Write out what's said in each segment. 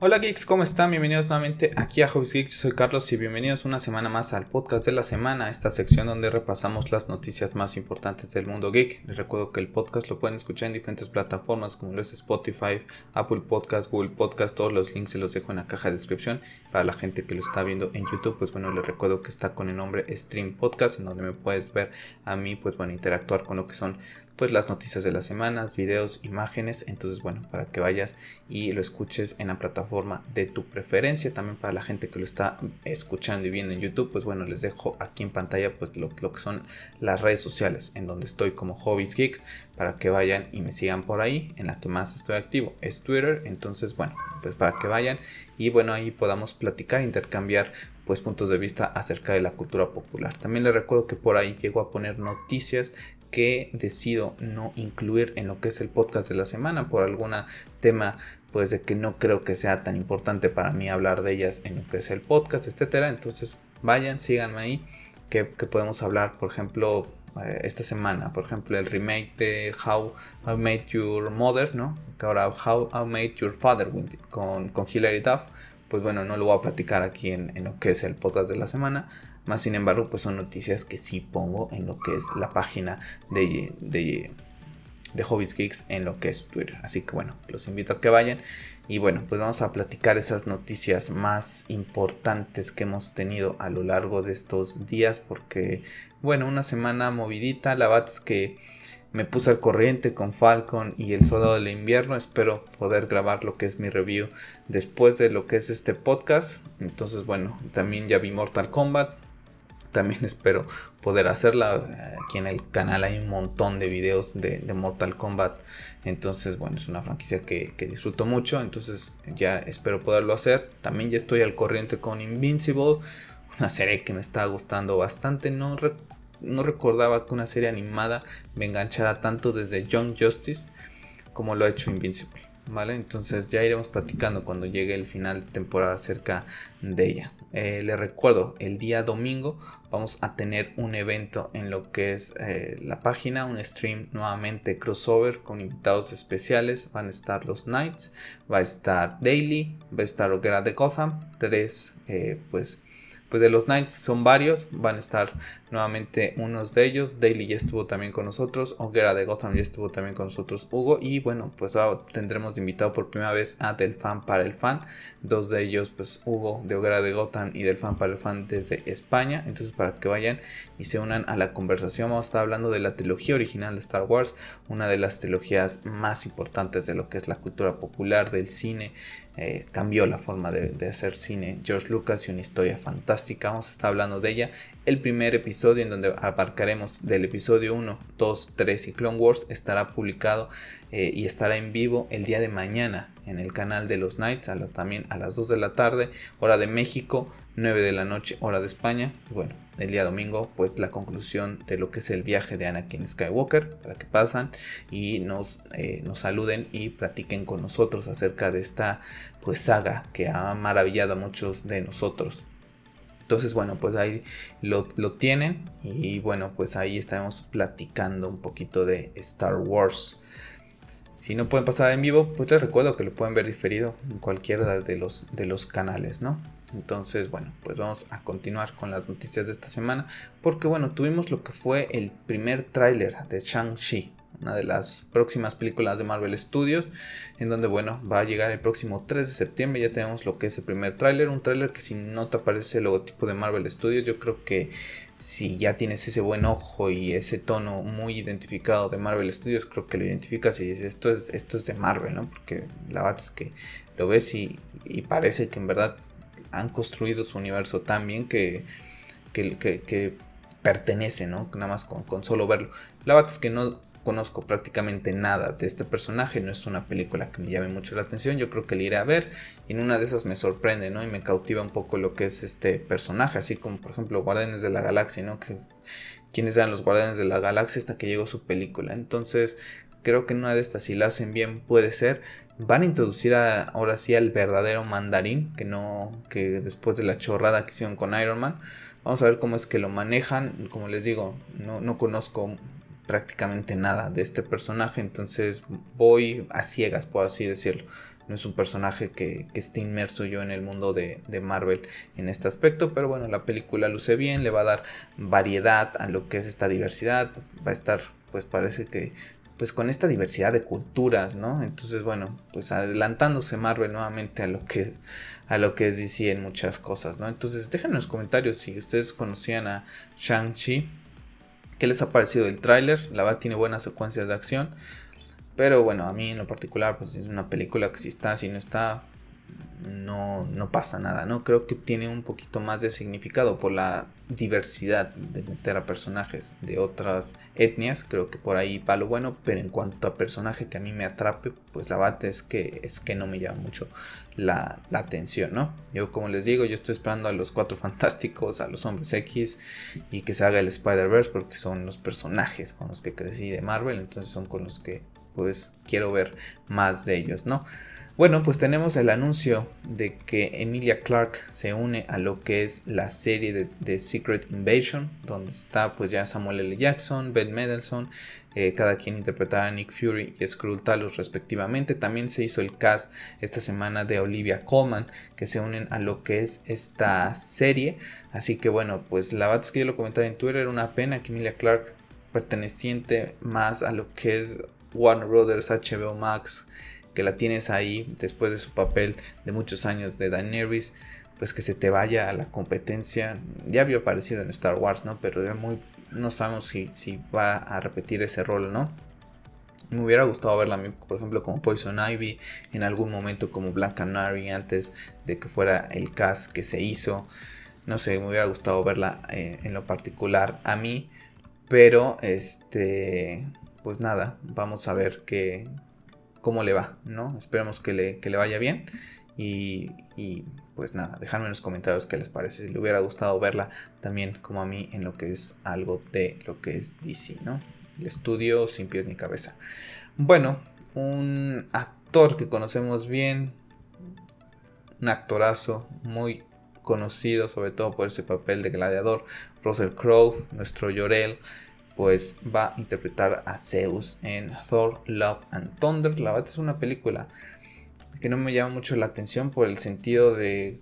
Hola geeks, ¿cómo están? Bienvenidos nuevamente aquí a Hobbies Geeks, yo soy Carlos y bienvenidos una semana más al podcast de la semana, esta sección donde repasamos las noticias más importantes del mundo geek. Les recuerdo que el podcast lo pueden escuchar en diferentes plataformas como lo es Spotify, Apple Podcast, Google Podcast, todos los links se los dejo en la caja de descripción. Para la gente que lo está viendo en YouTube, pues bueno, les recuerdo que está con el nombre Stream Podcast, en donde me puedes ver a mí, pues bueno, interactuar con lo que son pues las noticias de las semanas, videos, imágenes. Entonces, bueno, para que vayas y lo escuches en la plataforma de tu preferencia. También para la gente que lo está escuchando y viendo en YouTube, pues bueno, les dejo aquí en pantalla pues lo, que son las redes sociales en donde estoy como Hobbies Geeks para que vayan y me sigan por ahí. En la que más estoy activo es Twitter. Entonces, bueno, pues para que vayan y bueno, ahí podamos platicar, intercambiar pues puntos de vista acerca de la cultura popular. También les recuerdo que por ahí llego a poner noticias que decido no incluir en lo que es el podcast de la semana por algún tema pues de que no creo que sea tan importante para mí hablar de ellas en lo que es el podcast, etcétera. Entonces vayan, síganme ahí que, podemos hablar, por ejemplo, eh, esta semana, por ejemplo, el remake de How I Made Your Mother, ¿no? Que ahora How I Made Your Father con, con Hilary Duff. Pues bueno, no lo voy a platicar aquí en, en lo que es el podcast de la semana más sin embargo, pues son noticias que sí pongo en lo que es la página de, de, de Hobbies Geeks en lo que es Twitter. Así que bueno, los invito a que vayan. Y bueno, pues vamos a platicar esas noticias más importantes que hemos tenido a lo largo de estos días. Porque, bueno, una semana movidita. La verdad es que me puse al corriente con Falcon y el Soldado del Invierno. Espero poder grabar lo que es mi review después de lo que es este podcast. Entonces, bueno, también ya vi Mortal Kombat también espero poder hacerla. Aquí en el canal hay un montón de videos de, Mortal Kombat. Entonces, bueno, es una franquicia que, disfruto mucho. Entonces, ya espero poderlo hacer. También ya estoy al corriente con Invincible. Una serie que me está gustando bastante. No, no recordaba que una serie animada me enganchara tanto desde Young Justice como lo ha hecho Invincible. ¿Vale? Entonces ya iremos platicando cuando llegue el final de temporada acerca de ella. Eh, le recuerdo, el día domingo vamos a tener un evento en lo que es eh, la página, un stream nuevamente crossover con invitados especiales. Van a estar los Knights, va a estar Daily, va a estar Hoguera de Gotham, tres eh, pues pues de los Knights son varios, van a estar nuevamente unos de ellos, Daily ya estuvo también con nosotros, Hoguera de Gotham ya estuvo también con nosotros, Hugo, y bueno, pues ahora tendremos invitado por primera vez a Del Fan para el Fan, dos de ellos pues Hugo de Hoguera de Gotham y Del Fan para el Fan desde España, entonces para que vayan y se unan a la conversación, vamos a estar hablando de la trilogía original de Star Wars, una de las trilogías más importantes de lo que es la cultura popular del cine, eh, cambió la forma de, hacer cine. George Lucas y una historia fantástica. Vamos a estar hablando de ella. El primer episodio en donde abarcaremos del episodio 1, 2, 3 y Clone Wars estará publicado eh, y estará en vivo el día de mañana en el canal de los Nights, a las, también a las 2 de la tarde, hora de México, 9 de la noche, hora de España. bueno, el día domingo, pues la conclusión de lo que es el viaje de Anakin Skywalker, para que pasan y nos, eh, nos saluden y platiquen con nosotros acerca de esta pues saga que ha maravillado a muchos de nosotros. Entonces, bueno, pues ahí lo, tienen y bueno, pues ahí estaremos platicando un poquito de Star Wars. Si no pueden pasar en vivo, pues les recuerdo que lo pueden ver diferido en cualquiera de los, de los canales, ¿no? Entonces, bueno, pues vamos a continuar con las noticias de esta semana. Porque, bueno, tuvimos lo que fue el primer tráiler de Shang-Chi, una de las próximas películas de Marvel Studios, en donde, bueno, va a llegar el próximo 3 de septiembre. Ya tenemos lo que es el primer tráiler, un tráiler que si no te aparece el logotipo de Marvel Studios, yo creo que si ya tienes ese buen ojo y ese tono muy identificado de Marvel Studios, creo que lo identificas y dices, esto es, esto es de Marvel, ¿no? Porque la verdad es que lo ves y, y parece que en verdad han construido su universo tan bien que, que, pertenece, ¿no? Nada más con, con, solo verlo. La verdad es que no conozco prácticamente nada de este personaje, no es una película que me llame mucho la atención, yo creo que le iré a ver y en una de esas me sorprende, ¿no? Y me cautiva un poco lo que es este personaje, así como por ejemplo Guardianes de la Galaxia, ¿no? Que quiénes eran los Guardianes de la Galaxia hasta que llegó su película. Entonces, creo que en una de estas si la hacen bien puede ser, van a introducir ahora sí al verdadero mandarín, que no, que después de la chorrada que hicieron con Iron Man, vamos a ver cómo es que lo manejan, como les digo, no, no conozco prácticamente nada de este personaje, entonces voy a ciegas, por así decirlo. no es un personaje que, esté inmerso yo en el mundo de, Marvel en este aspecto, pero bueno, la película luce bien, le va a dar variedad a lo que es esta diversidad, va a estar, pues parece que pues con esta diversidad de culturas, ¿no? Entonces, bueno, pues adelantándose Marvel nuevamente a lo que a lo que es DC en muchas cosas, ¿no? Entonces, déjenme en los comentarios si ustedes conocían a Shang-Chi, qué les ha parecido el tráiler, la verdad tiene buenas secuencias de acción, pero bueno, a mí en lo particular, pues es una película que si está, si no está, no, no pasa nada, ¿no? Creo que tiene un poquito más de significado por la diversidad de meter a personajes de otras etnias, creo que por ahí va lo bueno, pero en cuanto a personaje que a mí me atrape, pues la bate es que, es que no me llama mucho la, la, atención, ¿no? Yo como les digo, yo estoy esperando a los cuatro fantásticos, a los hombres X y que se haga el Spider-Verse porque son los personajes con los que crecí de Marvel, entonces son con los que pues quiero ver más de ellos, ¿no? Bueno, pues tenemos el anuncio de que Emilia Clark se une a lo que es la serie de, Secret Invasion, donde está pues ya Samuel L. Jackson, Ben Mendelsohn, eh, cada quien interpretará a Nick Fury y Skrull Talos respectivamente. También se hizo el cast esta semana de Olivia Colman, que se unen a lo que es esta serie. Así que bueno, pues la verdad es que yo lo comentaba en Twitter, era una pena que Emilia Clark perteneciente más a lo que es Warner Brothers, HBO Max, que la tienes ahí después de su papel de muchos años de Daenerys, pues que se te vaya a la competencia. Ya había aparecido en Star Wars, ¿no? Pero era muy, no sabemos si, si va a repetir ese rol, ¿no? Me hubiera gustado verla, por ejemplo, como Poison Ivy, en algún momento como Black Canary, antes de que fuera el cast que se hizo. No sé, me hubiera gustado verla eh, en lo particular a mí. Pero, este, pues nada, vamos a ver qué, cómo le va, ¿no? Esperemos que le, le vaya bien. Y, pues nada, dejadme en los comentarios qué les parece. Si le hubiera gustado verla también como a mí en lo que es algo de lo que es DC, ¿no? El estudio sin pies ni cabeza. Bueno, un actor que conocemos bien, un actorazo muy conocido sobre todo por ese papel de gladiador, Russell Crowe, nuestro Llorel pues va a interpretar a Zeus en Thor, Love and Thunder. La verdad es una película que no me llama mucho la atención por el sentido de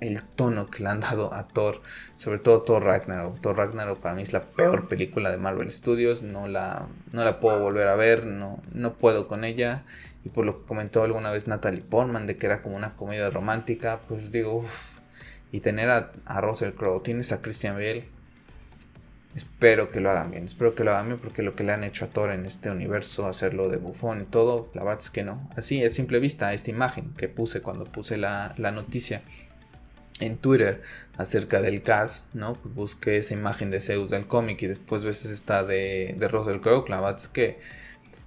el tono que le han dado a Thor, sobre todo Thor Ragnarok. Thor Ragnarok para mí es la peor película de Marvel Studios, no la, no la puedo volver a ver, no, no puedo con ella. Y por lo que comentó alguna vez Natalie Portman de que era como una comedia romántica, pues digo, y tener a, a Russell Crowe, tienes a Christian Bale, Espero que lo hagan bien, espero que lo hagan bien porque lo que le han hecho a Thor en este universo, hacerlo de bufón y todo, la verdad es que no. Así, a simple vista, esta imagen que puse cuando puse la, noticia en Twitter acerca del cast, ¿no? Pues busqué esa imagen de Zeus del cómic y después ves esta de, de Russell Crowe, la verdad es que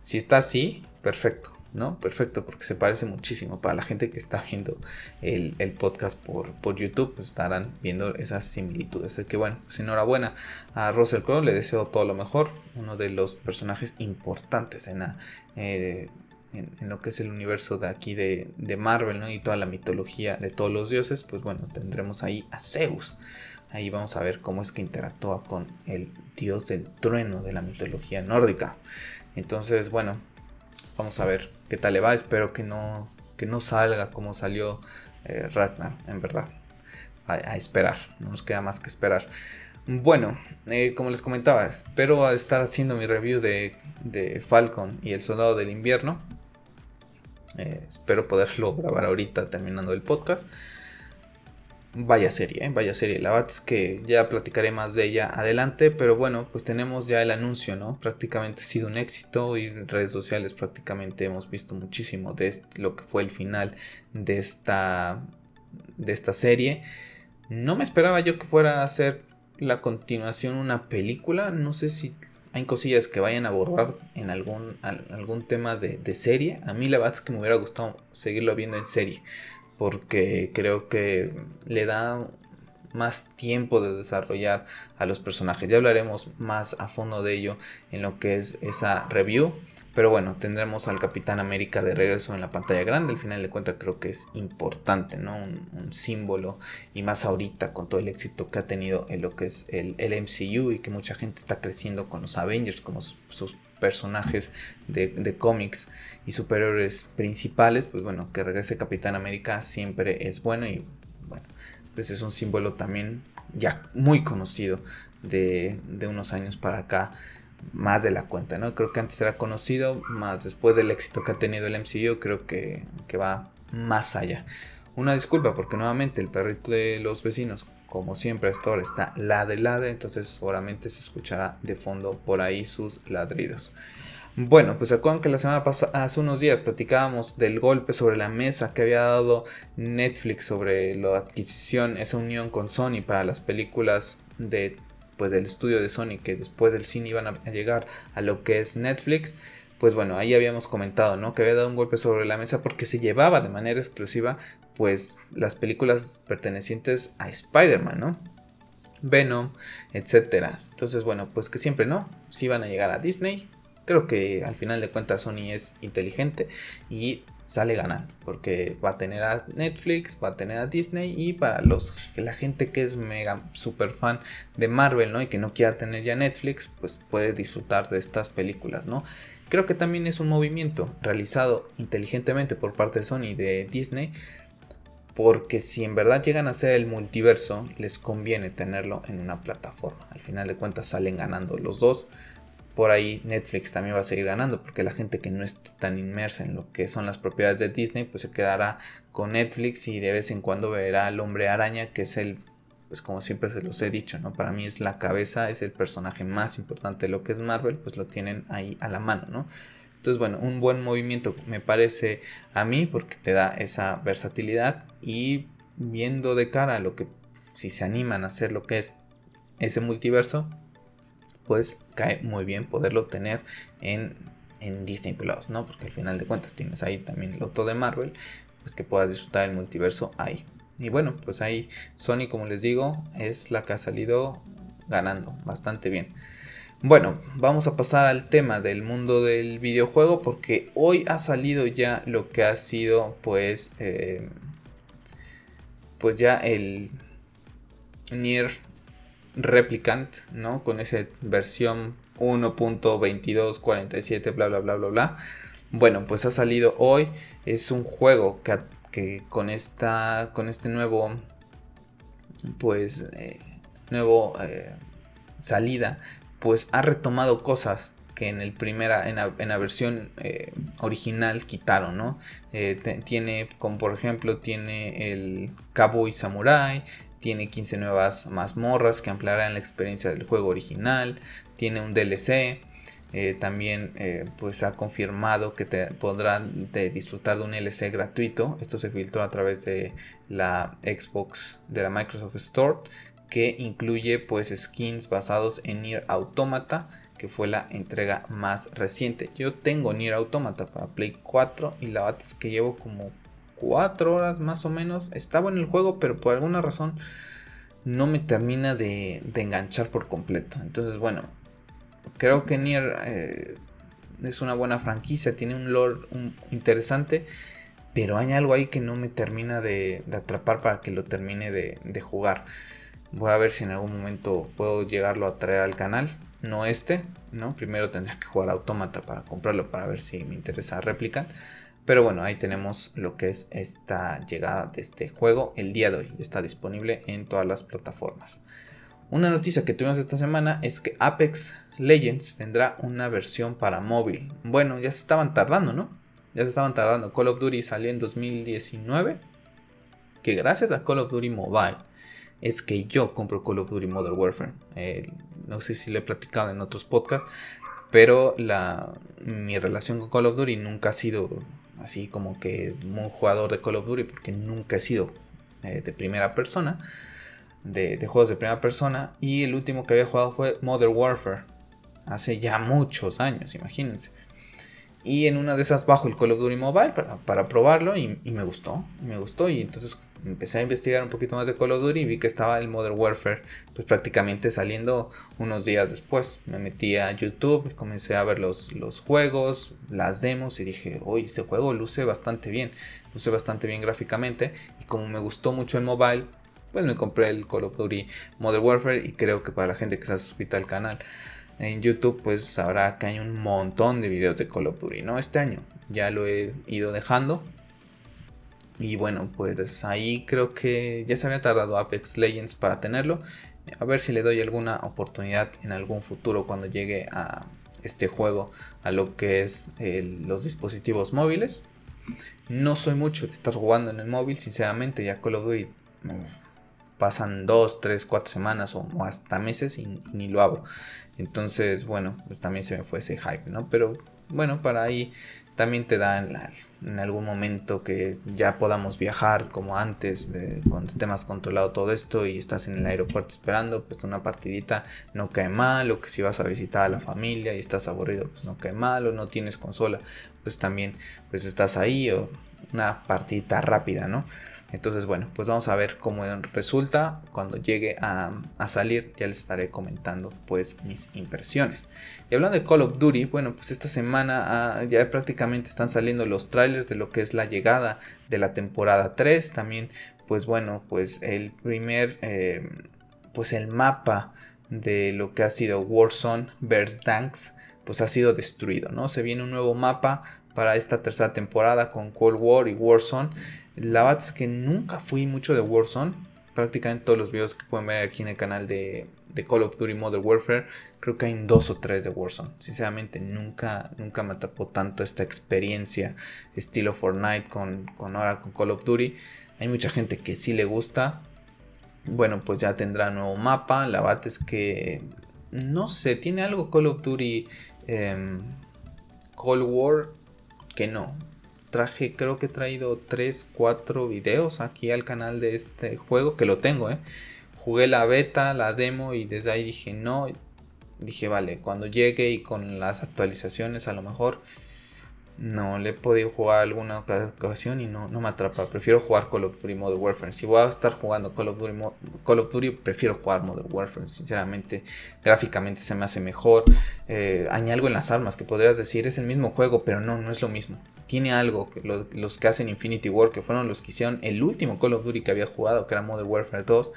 si está así, perfecto. ¿No? Perfecto, porque se parece muchísimo. Para la gente que está viendo el, podcast por, por, YouTube, pues estarán viendo esas similitudes. Así que bueno, pues enhorabuena a Russell Crowe, le deseo todo lo mejor. Uno de los personajes importantes en, eh, en, lo que es el universo de aquí de, de, Marvel, ¿no? Y toda la mitología de todos los dioses, pues bueno, tendremos ahí a Zeus. Ahí vamos a ver cómo es que interactúa con el dios del trueno de la mitología nórdica. Entonces, bueno, Vamos a ver qué tal le va. Espero que no, que no salga como salió eh, Ragnar, en verdad. A, esperar, no nos queda más que esperar. Bueno, eh, como les comentaba, espero estar haciendo mi review de, de Falcon y el Soldado del Invierno. Eh, espero poderlo grabar ahorita terminando el podcast. Vaya serie, ¿eh? vaya serie. La es que ya platicaré más de ella adelante, pero bueno, pues tenemos ya el anuncio, ¿no? Prácticamente ha sido un éxito y en redes sociales prácticamente hemos visto muchísimo de lo que fue el final de esta, de esta serie. No me esperaba yo que fuera a ser la continuación una película, no sé si hay cosillas que vayan a abordar en algún, algún tema de, de serie. A mí la verdad es que me hubiera gustado seguirlo viendo en serie porque creo que le da más tiempo de desarrollar a los personajes. Ya hablaremos más a fondo de ello en lo que es esa review. Pero bueno, tendremos al Capitán América de regreso en la pantalla grande. Al final de cuentas creo que es importante, ¿no? Un, símbolo. Y más ahorita con todo el éxito que ha tenido en lo que es el, MCU y que mucha gente está creciendo con los Avengers como sus personajes de, cómics y superhéroes principales, pues bueno, que regrese Capitán América siempre es bueno y bueno, pues es un símbolo también ya muy conocido de, de unos años para acá más de la cuenta, ¿no? Creo que antes era conocido, más después del éxito que ha tenido el MCU, creo que, que va más allá. Una disculpa porque nuevamente el perrito de los vecinos, como siempre hasta ahora, está ladre ladre, entonces seguramente se escuchará de fondo por ahí sus ladridos. Bueno, pues acuerdan que la semana pasada, hace unos días, platicábamos del golpe sobre la mesa que había dado Netflix sobre la adquisición, esa unión con Sony para las películas de pues del estudio de Sony que después del cine iban a llegar a lo que es Netflix, pues bueno, ahí habíamos comentado, ¿no? Que había dado un golpe sobre la mesa porque se llevaba de manera exclusiva pues las películas pertenecientes a Spider-Man, ¿no? Venom, etcétera. Entonces, bueno, pues que siempre no, si van a llegar a Disney. Creo que al final de cuentas Sony es inteligente y sale ganando porque va a tener a Netflix, va a tener a Disney y para los la gente que es mega super fan de Marvel, ¿no? Y que no quiera tener ya Netflix, pues puede disfrutar de estas películas, ¿no? Creo que también es un movimiento realizado inteligentemente por parte de Sony y de Disney porque si en verdad llegan a ser el multiverso, les conviene tenerlo en una plataforma. Al final de cuentas salen ganando los dos por ahí Netflix también va a seguir ganando porque la gente que no está tan inmersa en lo que son las propiedades de Disney pues se quedará con Netflix y de vez en cuando verá al hombre araña que es el pues como siempre se los he dicho no para mí es la cabeza es el personaje más importante de lo que es Marvel pues lo tienen ahí a la mano no entonces bueno un buen movimiento me parece a mí porque te da esa versatilidad y viendo de cara a lo que si se animan a hacer lo que es ese multiverso pues cae muy bien poderlo tener en, en Disney Plus, ¿no? Porque al final de cuentas tienes ahí también el otro de Marvel, pues que puedas disfrutar el multiverso ahí. Y bueno, pues ahí Sony, como les digo, es la que ha salido ganando bastante bien. Bueno, vamos a pasar al tema del mundo del videojuego porque hoy ha salido ya lo que ha sido pues eh, pues ya el Nier Replicant, ¿no? Con esa versión 1.2247, bla, bla, bla, bla, bla. Bueno, pues ha salido hoy. Es un juego que, con esta, con este nuevo, pues, eh, nuevo eh, salida, pues ha retomado cosas que en el primera en la, versión eh, original quitaron no tiene como por ejemplo tiene el cowboy samurai tiene 15 nuevas mazmorras que ampliarán la experiencia del juego original, tiene un DLC, eh, también eh, pues ha confirmado que te podrán disfrutar de un DLC gratuito. Esto se filtró a través de la Xbox de la Microsoft Store que incluye pues skins basados en Nier Automata que fue la entrega más reciente. Yo tengo Nier Automata para Play 4 y la verdad es que llevo como 4 horas más o menos. Estaba en el juego, pero por alguna razón no me termina de, enganchar por completo. Entonces, bueno, creo que Nier eh, es una buena franquicia, tiene un lore interesante, pero hay algo ahí que no me termina de, atrapar para que lo termine de, jugar. Voy a ver si en algún momento puedo llegarlo a traer al canal. No este, ¿no? Primero tendría que jugar Automata para comprarlo para ver si me interesa réplica. Pero bueno, ahí tenemos lo que es esta llegada de este juego el día de hoy. Está disponible en todas las plataformas. Una noticia que tuvimos esta semana es que Apex Legends tendrá una versión para móvil. Bueno, ya se estaban tardando, ¿no? Ya se estaban tardando. Call of Duty salió en 2019. Que gracias a Call of Duty Mobile es que yo compro Call of Duty Modern Warfare. Eh, no sé si lo he platicado en otros podcasts. Pero la, mi relación con Call of Duty nunca ha sido así como que un jugador de Call of Duty porque nunca he sido eh, de primera persona, de, juegos de primera persona. Y el último que había jugado fue Modern Warfare, hace ya muchos años, imagínense. Y en una de esas bajo el Call of Duty Mobile para, para probarlo y, y, me gustó, me gustó. Y entonces empecé a investigar un poquito más de Call of Duty y vi que estaba el Modern Warfare pues prácticamente saliendo unos días después. Me metí a YouTube, comencé a ver los, los juegos, las demos y dije, oye, este juego luce bastante bien, luce bastante bien gráficamente y como me gustó mucho el mobile, pues me compré el Call of Duty Modern Warfare y creo que para la gente que se suscrito al canal en YouTube pues sabrá que hay un montón de videos de Call of Duty, ¿no? Este año ya lo he ido dejando. Y bueno, pues ahí creo que ya se había tardado Apex Legends para tenerlo. A ver si le doy alguna oportunidad en algún futuro cuando llegue a este juego a lo que es los dispositivos móviles. No soy mucho de estar jugando en el móvil, sinceramente, ya Call of Duty pasan 2, 3, 4 semanas o, hasta meses y, ni lo hago. Entonces, bueno, pues también se me fue ese hype, ¿no? Pero bueno, para ahí también te da en, algún momento que ya podamos viajar como antes, de, con sistemas controlado todo esto y estás en el aeropuerto esperando, pues una partidita no cae mal, o que si vas a visitar a la familia y estás aburrido, pues no cae mal, o no tienes consola, pues también pues estás ahí, o una partidita rápida, ¿no? Entonces, bueno, pues vamos a ver cómo resulta. Cuando llegue a, salir, ya les estaré comentando pues mis impresiones. Y hablando de Call of Duty, bueno, pues esta semana ah, ya prácticamente están saliendo los trailers de lo que es la llegada de la temporada 3. También, pues bueno, pues el primer, eh, pues el mapa de lo que ha sido Warzone vs. Tanks, pues ha sido destruido, ¿no? Se viene un nuevo mapa para esta tercera temporada con Cold War y Warzone. La verdad es que nunca fui mucho de Warzone. Prácticamente todos los videos que pueden ver aquí en el canal de, Call of Duty Modern Warfare, creo que hay dos o tres de Warzone. Sinceramente, nunca, nunca me atrapó tanto esta experiencia estilo Fortnite con, con ahora con Call of Duty. Hay mucha gente que sí le gusta. Bueno, pues ya tendrá nuevo mapa. La verdad es que no sé, tiene algo Call of Duty em, Cold War que no traje, creo que he traído 3, 4 videos aquí al canal de este juego, que lo tengo, ¿eh? Jugué la beta, la demo y desde ahí dije no. Dije, vale, cuando llegue y con las actualizaciones a lo mejor no, le he podido jugar alguna ocasión y no, no me atrapa. Prefiero jugar Call of Duty Modern Warfare. Si voy a estar jugando Call of Duty, Call of Duty prefiero jugar Modern Warfare. Sinceramente, gráficamente se me hace mejor. Eh, hay algo en las armas que podrías decir es el mismo juego, pero no, no es lo mismo. Tiene algo, los que hacen Infinity War, que fueron los que hicieron el último Call of Duty que había jugado, que era Modern Warfare 2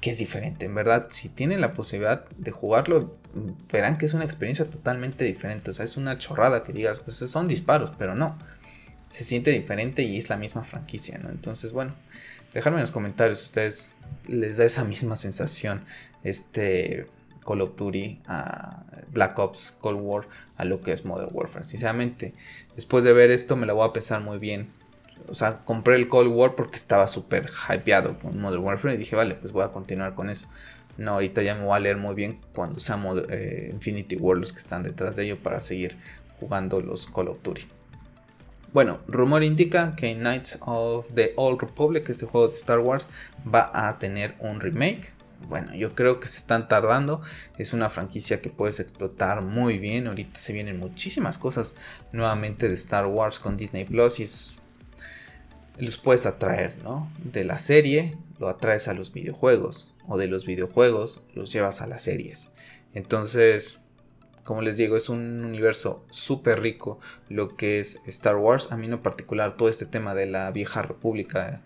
que es diferente. En verdad, si tienen la posibilidad de jugarlo, verán que es una experiencia totalmente diferente. O sea, es una chorrada que digas, pues son disparos, pero no. Se siente diferente y es la misma franquicia, ¿no? Entonces, bueno, dejadme en los comentarios ustedes les da esa misma sensación este Call of Duty a Black Ops Cold War a lo que es Modern Warfare. Sinceramente, después de ver esto me la voy a pensar muy bien o sea, compré el Cold War porque estaba súper hypeado con Modern Warfare y dije, vale, pues voy a continuar con eso. No, ahorita ya me voy a leer muy bien cuando sea eh, Infinity War los que están detrás de ello para seguir jugando los Call of Duty. Bueno, rumor indica que Knights of the Old Republic, este juego de Star Wars, va a tener un remake. Bueno, yo creo que se están tardando. Es una franquicia que puedes explotar muy bien. Ahorita se vienen muchísimas cosas nuevamente de Star Wars con Disney Plus y es los puedes atraer, ¿no? De la serie lo atraes a los videojuegos o de los videojuegos los llevas a las series. Entonces, como les digo, es un universo súper rico lo que es Star Wars. A mí en particular todo este tema de la vieja república.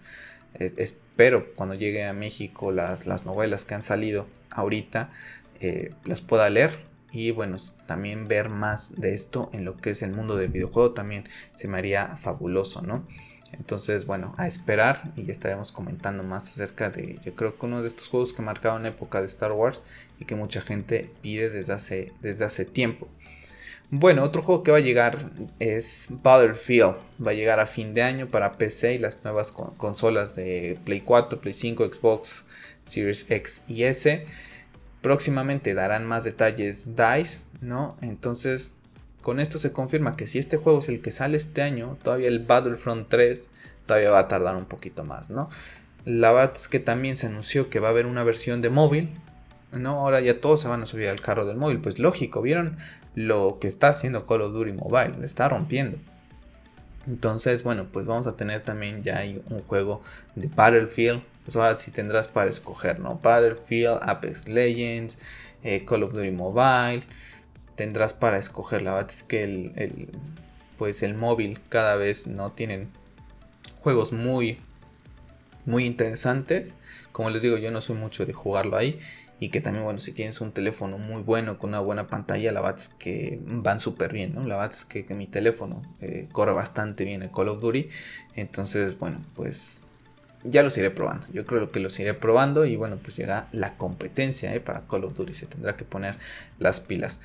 Espero cuando llegue a México las, las novelas que han salido ahorita eh, las pueda leer y bueno, también ver más de esto en lo que es el mundo del videojuego también se me haría fabuloso, ¿no? Entonces, bueno, a esperar y estaremos comentando más acerca de, yo creo que uno de estos juegos que marcaron época de Star Wars y que mucha gente pide desde hace, desde hace tiempo. Bueno, otro juego que va a llegar es Battlefield. Va a llegar a fin de año para PC y las nuevas consolas de Play 4, Play 5, Xbox Series X y S. Próximamente darán más detalles DICE, ¿no? Entonces con esto se confirma que si este juego es el que sale este año, todavía el Battlefront 3 todavía va a tardar un poquito más, ¿no? La verdad es que también se anunció que va a haber una versión de móvil, ¿no? Ahora ya todos se van a subir al carro del móvil, pues lógico, vieron lo que está haciendo Call of Duty Mobile, le está rompiendo. Entonces, bueno, pues vamos a tener también ya un juego de Battlefield. Pues ahora sí tendrás para escoger, ¿no? Battlefield, Apex Legends, eh, Call of Duty Mobile tendrás para escoger. La verdad es que el, pues el móvil cada vez no tienen juegos muy muy interesantes. Como les digo, yo no soy mucho de jugarlo ahí. y que también, bueno, si tienes un teléfono muy bueno con una buena pantalla, la verdad es que van súper bien. La verdad es que, mi teléfono eh, corre bastante bien el Call of Duty, entonces, bueno, pues ya los iré probando. Yo creo que los iré probando y bueno, pues llega la competencia ¿eh? para Call of Duty. Se tendrá que poner las pilas.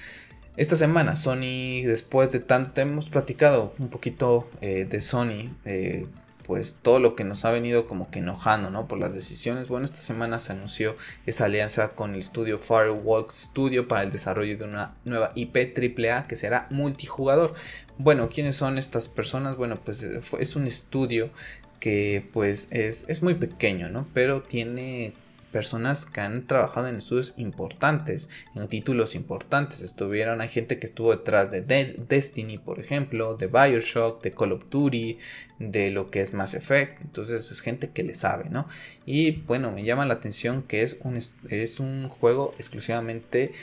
Esta semana Sony, después de tanto, hemos platicado un poquito eh, de Sony, eh, pues todo lo que nos ha venido como que enojando, ¿no? Por las decisiones. Bueno, esta semana se anunció esa alianza con el estudio Firewalk Studio para el desarrollo de una nueva IP AAA que será multijugador. Bueno, ¿quiénes son estas personas? Bueno, pues es un estudio que pues es, es muy pequeño, ¿no? Pero tiene personas que han trabajado en estudios importantes, en títulos importantes. Estuvieron, hay gente que estuvo detrás de Destiny, por ejemplo, de Bioshock, de Call of Duty, de lo que es Mass Effect. Entonces es gente que le sabe, ¿no? Y bueno, me llama la atención que es un, es un juego exclusivamente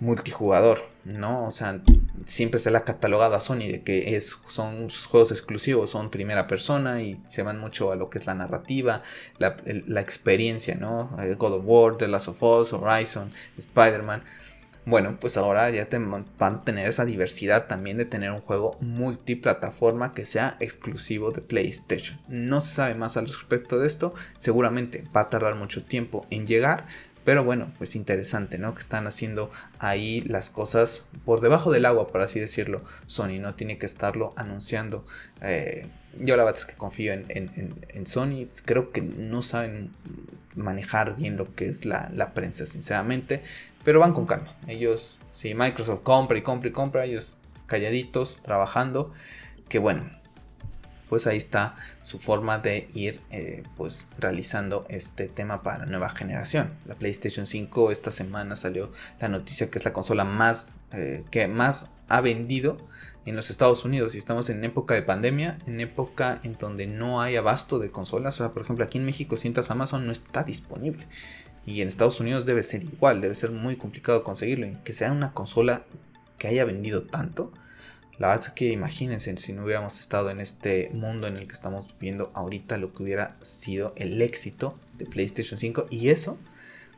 multijugador, ¿no? O sea, siempre se le ha catalogado a Sony de que es, son juegos exclusivos, son primera persona y se van mucho a lo que es la narrativa, la, experiencia, ¿no? Eh, God of War, The Last of Us, Horizon, Spider-Man. Bueno, pues ahora ya van a tener esa diversidad también de tener un juego multiplataforma que sea exclusivo de PlayStation. No se sabe más al respecto de esto, seguramente va a tardar mucho tiempo en llegar, pero bueno, pues interesante, ¿no? Que están haciendo ahí las cosas por debajo del agua, por así decirlo. Sony no tiene que estarlo anunciando. Eh, yo la verdad es que confío en, Sony. Creo que no saben manejar bien lo que es la, la, prensa, sinceramente. Pero van con calma. Ellos, si Microsoft compra y compra y compra, ellos calladitos, trabajando. Que bueno, pues ahí está su forma de ir eh, pues realizando este tema para la nueva generación. La PlayStation 5 esta semana salió la noticia que es la consola más eh, que más ha vendido en los Estados Unidos y estamos en época de pandemia, en época en donde no hay abasto de consolas, o sea, por ejemplo, aquí en México sientas Amazon no está disponible. Y en Estados Unidos debe ser igual, debe ser muy complicado conseguirlo. Que sea una consola que haya vendido tanto, la verdad es que imagínense si no hubiéramos estado en este mundo en el que estamos viviendo ahorita, lo que hubiera sido el éxito de PlayStation 5. Y eso,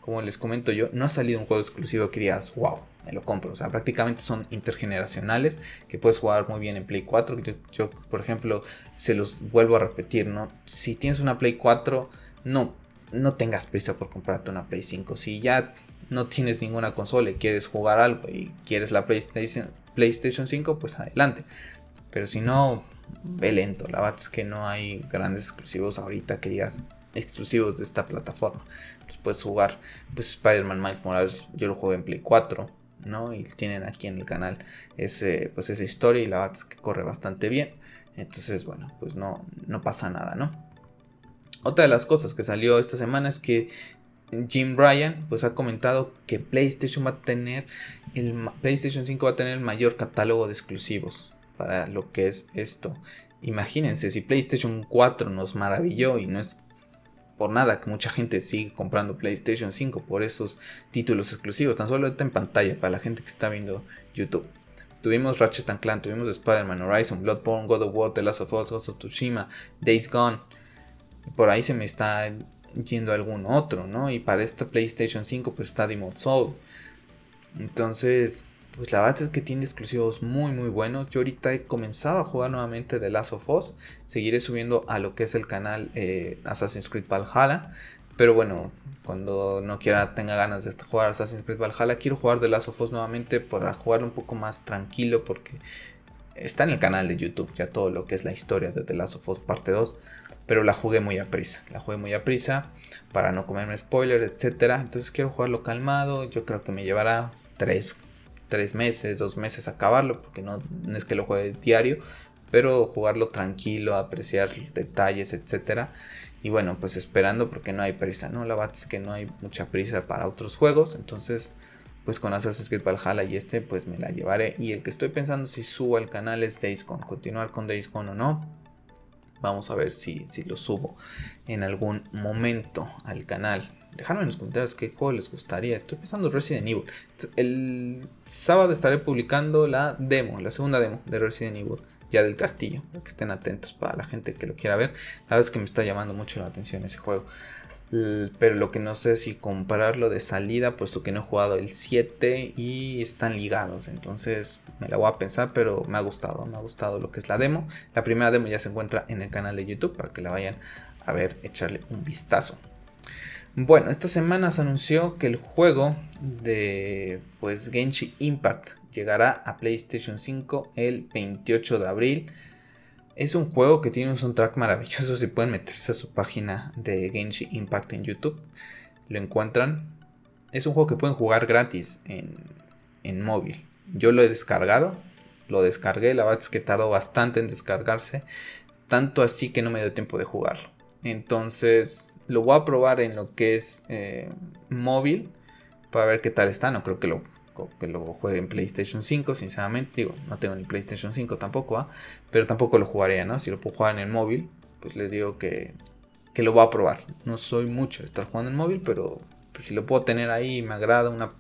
como les comento yo, no ha salido un juego exclusivo que digas, wow, me lo compro. O sea, prácticamente son intergeneracionales que puedes jugar muy bien en Play 4. Yo, por ejemplo, se los vuelvo a repetir, ¿no? Si tienes una Play 4, no, no tengas prisa por comprarte una Play 5. Si ya no tienes ninguna consola y quieres jugar algo y quieres la PlayStation, PlayStation 5, pues adelante. Pero si no, ve lento. La verdad es que no hay grandes exclusivos ahorita que digas exclusivos de esta plataforma. Pues puedes jugar, pues Spider-Man Miles Morales, yo lo juego en Play 4, ¿no? Y tienen aquí en el canal ese, pues esa historia y la verdad es que corre bastante bien. Entonces, bueno, pues no, no pasa nada, ¿no? Otra de las cosas que salió esta semana es que Jim Ryan pues ha comentado que PlayStation va a tener el PlayStation 5 va a tener el mayor catálogo de exclusivos para lo que es esto. Imagínense si PlayStation 4 nos maravilló y no es por nada que mucha gente sigue comprando PlayStation 5 por esos títulos exclusivos, tan solo está en pantalla para la gente que está viendo YouTube. Tuvimos Ratchet Clank, tuvimos Spider-Man, Horizon, Bloodborne, God of War, The Last of Us, Ghost of Tsushima, Days Gone. Por ahí se me está yendo a algún otro, ¿no? Y para esta PlayStation 5 pues está Demon's Soul. Entonces, pues la verdad es que tiene exclusivos muy muy buenos. Yo ahorita he comenzado a jugar nuevamente The Last of Us. Seguiré subiendo a lo que es el canal eh, Assassin's Creed Valhalla. Pero bueno, cuando no quiera, tenga ganas de jugar Assassin's Creed Valhalla, quiero jugar The Last of Us nuevamente para jugar un poco más tranquilo porque está en el canal de YouTube ya todo lo que es la historia de The Last of Us parte 2 pero la jugué muy a prisa. La jugué muy a prisa para no comerme spoilers, etcétera. Entonces quiero jugarlo calmado. Yo creo que me llevará 3, meses, 2 meses acabarlo, porque no, es que lo juegue diario, pero jugarlo tranquilo, apreciar detalles, etcétera. Y bueno, pues esperando porque no hay prisa, ¿no? La verdad es que no hay mucha prisa para otros juegos, entonces pues con Assassin's Creed Valhalla y este pues me la llevaré. Y el que estoy pensando si subo al canal es Days Gone, continuar con Days Gone o no. Vamos a ver si, si lo subo en algún momento al canal. Dejadme en los comentarios qué juego les gustaría. Estoy pensando Resident Evil. El sábado estaré publicando la demo, la segunda demo de Resident Evil, ya del castillo. Que estén atentos para la gente que lo quiera ver. La verdad es que me está llamando mucho la atención ese juego. Pero lo que no sé si compararlo de salida, puesto que no he jugado el 7 y están ligados. Entonces me la voy a pensar, pero me ha gustado, me ha gustado lo que es la demo. La primera demo ya se encuentra en el canal de YouTube para que la vayan a ver, echarle un vistazo. Bueno, esta semana se anunció que el juego de pues Genshi Impact llegará a PlayStation 5 el 28 de abril. Es un juego que tiene un soundtrack maravilloso. Si pueden meterse a su página de Genshi Impact en YouTube, lo encuentran. Es un juego que pueden jugar gratis en, en móvil. Yo lo he descargado, lo descargué. La verdad es que tardó bastante en descargarse, tanto así que no me dio tiempo de jugarlo. Entonces lo voy a probar en lo que es eh, móvil para ver qué tal está. No creo que lo, que lo juegue en PlayStation 5, sinceramente. Digo, no tengo ni PlayStation 5 tampoco, pero tampoco lo jugaría, ¿no? Si lo puedo jugar en el móvil, pues les digo que, que lo voy a probar. No soy mucho de estar jugando en móvil, pero pues, si lo puedo tener ahí, me agrada una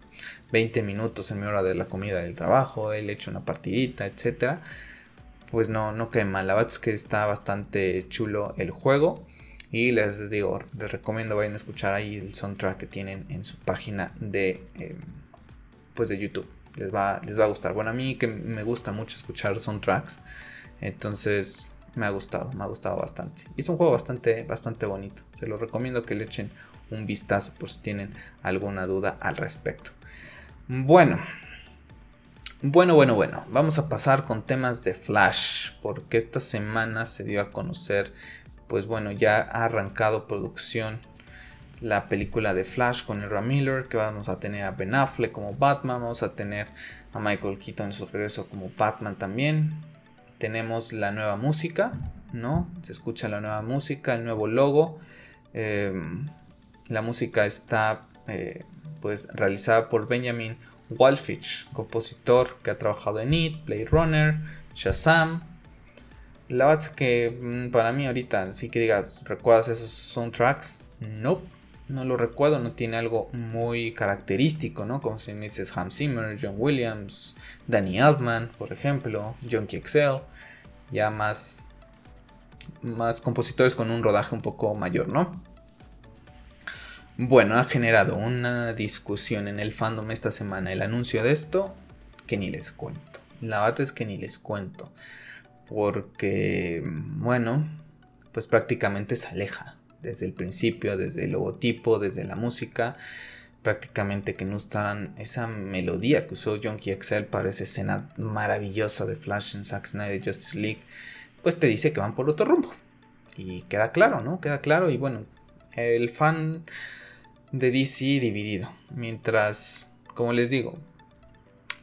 20 minutos en mi hora de la comida del trabajo, he hecho una partidita, etcétera. Pues no, no cae mal. La verdad es que está bastante chulo el juego. Y les digo, les recomiendo vayan a escuchar ahí el soundtrack que tienen en su página de, em, pues de YouTube. Les va, les va a gustar. Bueno, a mí que me gusta mucho escuchar soundtracks. Entonces me ha gustado, me ha gustado bastante. Y es un juego bastante, bastante bonito. Se lo recomiendo que le echen un vistazo por si tienen alguna duda al respecto. Bueno, bueno, bueno, bueno. Vamos a pasar con temas de Flash. Porque esta semana se dio a conocer pues bueno, ya ha arrancado producción la película de Flash con Ezra Miller, que vamos a tener a Ben Affleck como Batman, vamos a tener a Michael Keaton en su regreso como Batman también. Tenemos la nueva música, ¿no? Se escucha la nueva música, el nuevo logo. Em, la música está eh, pues realizada por Benjamin Walfich, compositor que ha trabajado en It, Blade Runner, Shazam, la verdad es que mm, para mí ahorita, sí que digas, ¿recuerdas esos soundtracks? No, no lo recuerdo, no tiene algo muy característico, ¿no? Como si me dices Hans Zimmer, John Williams, Danny Altman, por ejemplo, John Excel, ya más, más compositores con un rodaje un poco mayor, ¿no? Bueno, ha generado una discusión en el fandom esta semana el anuncio de esto que ni les cuento. La verdad es que ni les cuento porque, bueno, pues prácticamente se aleja desde el principio, desde el logotipo, desde la música, prácticamente que no están esa melodía que usó Junkie Excel para esa escena maravillosa de Flash en Zack Snyder Justice League, pues te dice que van por otro rumbo. Y queda claro, ¿no? Queda claro y bueno, el fan de DC dividido, mientras, como les digo,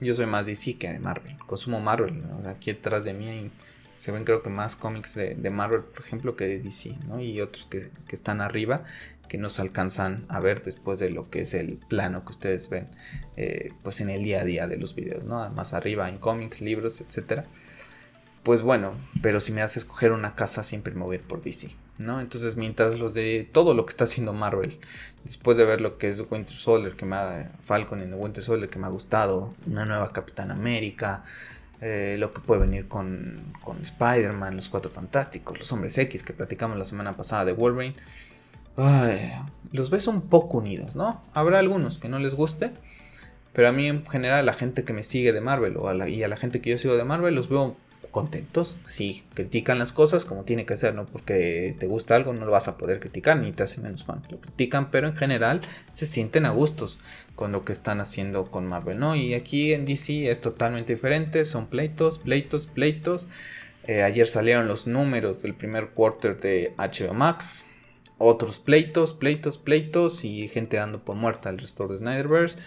yo soy más DC que de Marvel, consumo Marvel, aquí detrás de mí hay se ven creo que más cómics de, Marvel, por ejemplo, que de DC, ¿no? Y otros que, están arriba que no se alcanzan a ver después de lo que es el plano que ustedes ven eh, pues en el día a día de los videos, ¿no? Más arriba en cómics, libros, etcétera. Pues bueno, pero si me hace escoger una casa siempre me voy a ir por DC, ¿no? Entonces mientras los de todo lo que está haciendo Marvel, después de ver lo que es Winter Soldier, que me ha, Falcon en Winter Soldier que me ha gustado, una nueva Capitán América, eh, lo que puede venir con, con Spider-Man, los Cuatro Fantásticos, los Hombres X que platicamos la semana pasada de Wolverine. los ves un poco unidos, ¿no? Habrá algunos que no les guste, pero a mí en general la gente que me sigue de Marvel o y a la gente que yo sigo de Marvel los veo contentos, sí, critican las cosas como tiene que ser, no porque te gusta algo no lo vas a poder criticar ni te hace menos fan, lo critican, pero en general se sienten a gustos con lo que están haciendo con Marvel, ¿no? Y aquí en DC es totalmente diferente, son pleitos, pleitos, pleitos. Eh, ayer salieron los números del primer quarter de HBO Max, otros pleitos, pleitos, pleitos y gente dando por muerta el resto de Snyderverse.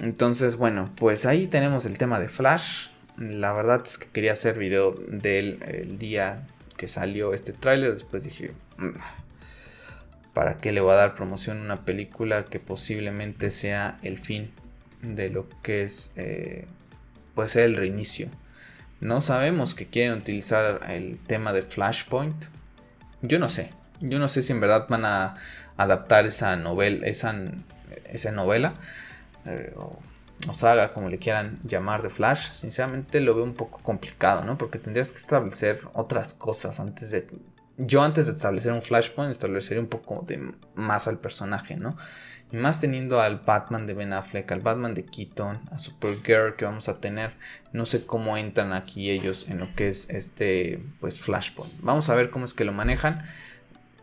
Entonces, bueno, pues ahí tenemos el tema de Flash. La verdad es que quería hacer video del el día que salió este tráiler. Después dije, mm, ¿para qué le voy a dar promoción a una película que posiblemente sea el fin de lo que es, eh, puede ser el reinicio? No sabemos que quieren utilizar el tema de Flashpoint. Yo no sé. Yo no sé si en verdad van a adaptar esa novela, esa, esa novela. Eh, saga, como le quieran llamar, de Flash, sinceramente lo veo un poco complicado, ¿no? Porque tendrías que establecer otras cosas antes de yo antes de establecer un Flashpoint, establecería un poco más al personaje, ¿no? Y más teniendo al Batman de Ben Affleck, al Batman de Keaton, a Supergirl que vamos a tener. No sé cómo entran aquí ellos en lo que es este pues Flashpoint. Vamos a ver cómo es que lo manejan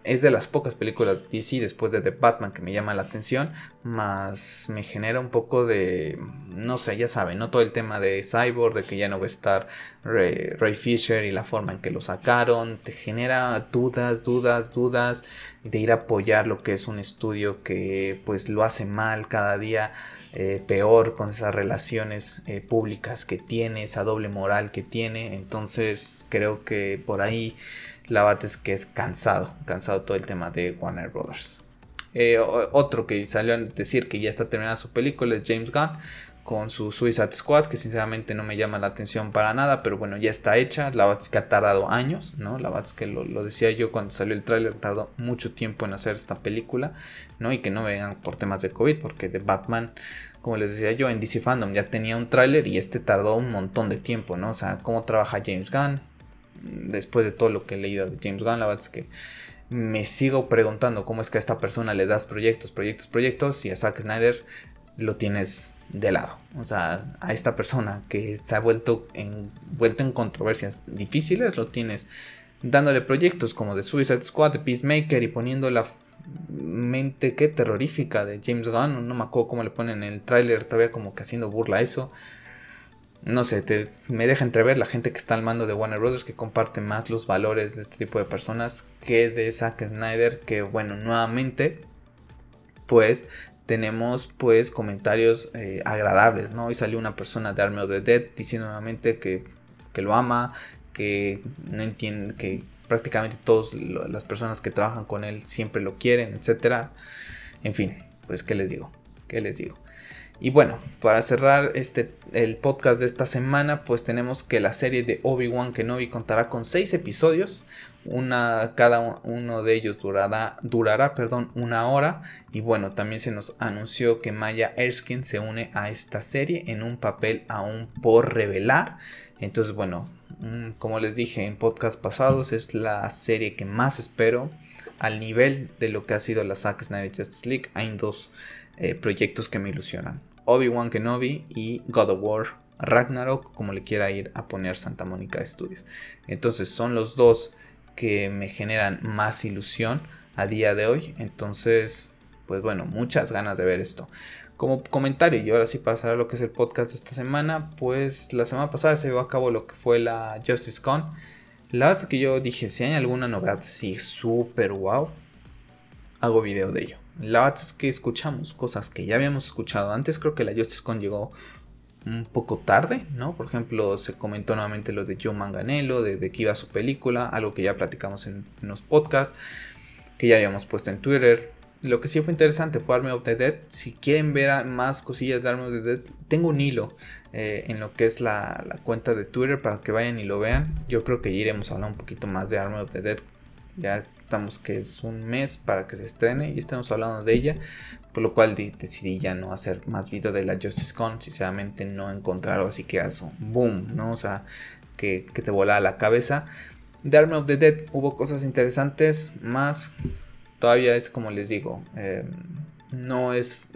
es de las pocas películas de DC después de The Batman que me llama la atención, más me genera un poco de, no sé, ya saben, no todo el tema de Cyborg, de que ya no va a estar Ray, Fisher y la forma en que lo sacaron, te genera dudas, dudas, dudas de ir a apoyar lo que es un estudio que pues lo hace mal cada día. Eh, peor con esas relaciones eh, públicas que tiene, esa doble moral que tiene. Entonces creo que por ahí la bat es que es cansado, cansado todo el tema de Warner Brothers. Eh, otro que salió a decir que ya está terminada su película es James Gunn con su Suicide Squad, que sinceramente no me llama la atención para nada, pero bueno, ya está hecha. La bat es que ha tardado años, ¿no? La bat es que lo, decía yo cuando salió el tráiler, tardó mucho tiempo en hacer esta película, ¿no? Y que no vengan por temas de COVID, porque de Batman, como les decía yo, en DC Fandom ya tenía un tráiler y este tardó un montón de tiempo, ¿no? O sea, cómo trabaja James Gunn, después de todo lo que he leído de James Gunn, la verdad es que me sigo preguntando cómo es que a esta persona le das proyectos, proyectos, proyectos y a Zack Snyder lo tienes de lado. O sea, a esta persona que se ha vuelto en, vuelto en controversias difíciles, lo tienes dándole proyectos como de Suicide Squad, de Peacemaker y poniendo la mente que terrorífica de James Gunn. No me acuerdo cómo le ponen en el tráiler, todavía como que haciendo burla a eso no sé, te, me deja entrever la gente que está al mando de Warner Brothers que comparte más los valores de este tipo de personas que de Zack Snyder, que bueno, nuevamente, pues tenemos pues comentarios eh, agradables, ¿no? Hoy salió una persona de Army of the Dead diciendo nuevamente que, que lo ama, que no entiende, que prácticamente todas las personas que trabajan con él siempre lo quieren, etcétera. En fin, pues qué les digo, qué les digo. Y bueno, para cerrar este, el podcast de esta semana, pues tenemos que la serie de Obi-Wan Kenobi contará con seis episodios. Una, cada uno de ellos durará, durará perdón, una hora. Y bueno, también se nos anunció que Maya Erskine se une a esta serie en un papel aún por revelar. Entonces, bueno, mm, como les dije en podcast pasados, es la serie que más espero al nivel de lo que ha sido la Zack Snyder Justice League. Hay dos eh, proyectos que me ilusionan. Obi-Wan Kenobi y God of War Ragnarok, como le quiera ir a poner Santa Mónica Studios. Entonces son los dos que me generan más ilusión a día de hoy. Entonces, pues bueno, muchas ganas de ver esto. Como comentario, y ahora sí pasará lo que es el podcast de esta semana, pues la semana pasada se llevó a cabo lo que fue la Justice Con. La verdad es que yo dije, si hay alguna novedad, sí, súper wow, hago video de ello. La verdad es que escuchamos cosas que ya habíamos escuchado antes. Creo que la Justice Con llegó un poco tarde, ¿no? Por ejemplo, se comentó nuevamente lo de Joe Manganello, de, que iba su película, algo que ya platicamos en, los podcasts, que ya habíamos puesto en Twitter. Lo que sí fue interesante fue Army of the Dead. Si quieren ver más cosillas de Army of the Dead, tengo un hilo eh, en lo que es la, cuenta de Twitter para que vayan y lo vean. Yo creo que iremos a hablar un poquito más de Army of the Dead. Ya estamos que es un mes para que se estrene y estamos hablando de ella, por lo cual decidí ya no hacer más video de la Justice Con, sinceramente no encontrar algo así que hace boom, ¿no? O sea, que, te vola la cabeza. The Army of the Dead hubo cosas interesantes, más todavía es como les digo, em, no es,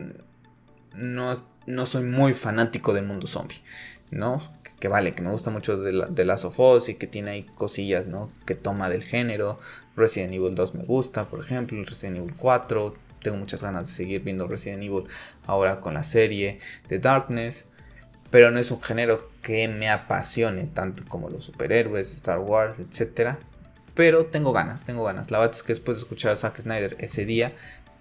no, no soy muy fanático del mundo zombie, ¿no? que vale, que me gusta mucho de, la, de Last of Us y que tiene ahí cosillas, ¿no? Que toma del género. Resident Evil 2 me gusta, por ejemplo, Resident Evil 4. Tengo muchas ganas de seguir viendo Resident Evil ahora con la serie de Darkness. Pero no es un género que me apasione tanto como los superhéroes, Star Wars, etc. Pero tengo ganas, tengo ganas. La verdad es que después de escuchar a Zack Snyder ese día,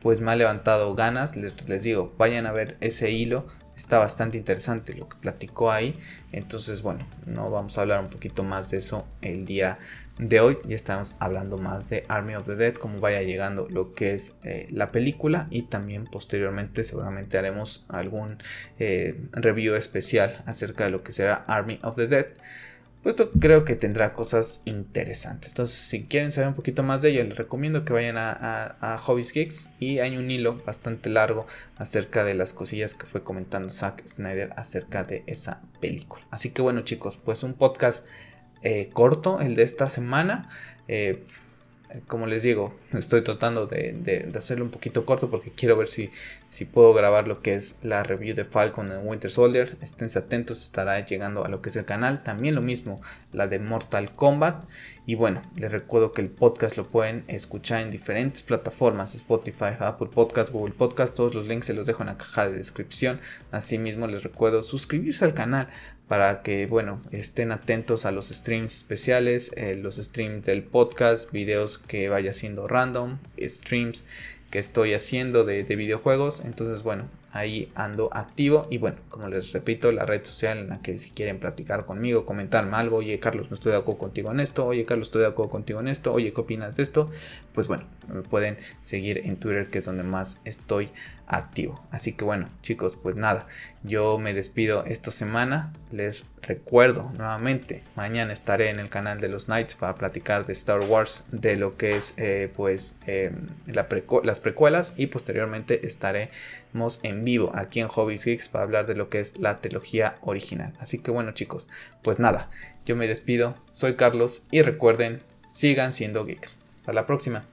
pues me ha levantado ganas. Les, les digo, vayan a ver ese hilo está bastante interesante lo que platicó ahí. Entonces, bueno, no vamos a hablar un poquito más de eso el día de hoy. Ya estamos hablando más de Army of the Dead, cómo vaya llegando lo que es eh, la película y también posteriormente seguramente haremos algún eh, review especial acerca de lo que será Army of the Dead puesto creo que tendrá cosas interesantes. Entonces, si quieren saber un poquito más de ello, les recomiendo que vayan a, a, Hobbies Geeks y hay un hilo bastante largo acerca de las cosillas que fue comentando Zack Snyder acerca de esa película. Así que bueno chicos, pues un podcast eh, corto, el de esta semana. Eh, como les digo, estoy tratando de, hacerlo un poquito corto porque quiero ver si, si puedo grabar lo que es la review de Falcon en Winter Soldier. Esténse atentos, estará llegando a lo que es el canal. También lo mismo, la de Mortal Kombat. Y bueno, les recuerdo que el podcast lo pueden escuchar en diferentes plataformas, Spotify, Apple Podcast, Google Podcast, todos los links se los dejo en la caja de descripción. Asimismo les recuerdo suscribirse al canal para que bueno estén atentos a los streams especiales, eh, los streams del podcast, videos que vaya siendo random, streams que estoy haciendo de, videojuegos. Entonces, bueno, ahí ando activo. Y bueno, como les repito, la red social en la que si quieren platicar conmigo, comentarme algo, oye Carlos, no estoy de acuerdo contigo en esto, oye Carlos, estoy de acuerdo contigo en esto, oye, ¿qué opinas de esto? Pues bueno, me pueden seguir en Twitter, que es donde más estoy activo. Así que bueno, chicos, pues nada, yo me despido esta semana. Les recuerdo nuevamente, mañana estaré en el canal de los Knights para platicar de Star Wars, de lo que es eh, pues em, las precuelas y posteriormente estaremos en vivo aquí en Hobbies Geeks para hablar de lo que es la trilogía original. Así que bueno chicos, pues nada, yo me despido, soy Carlos y recuerden, sigan siendo geeks. Hasta la próxima.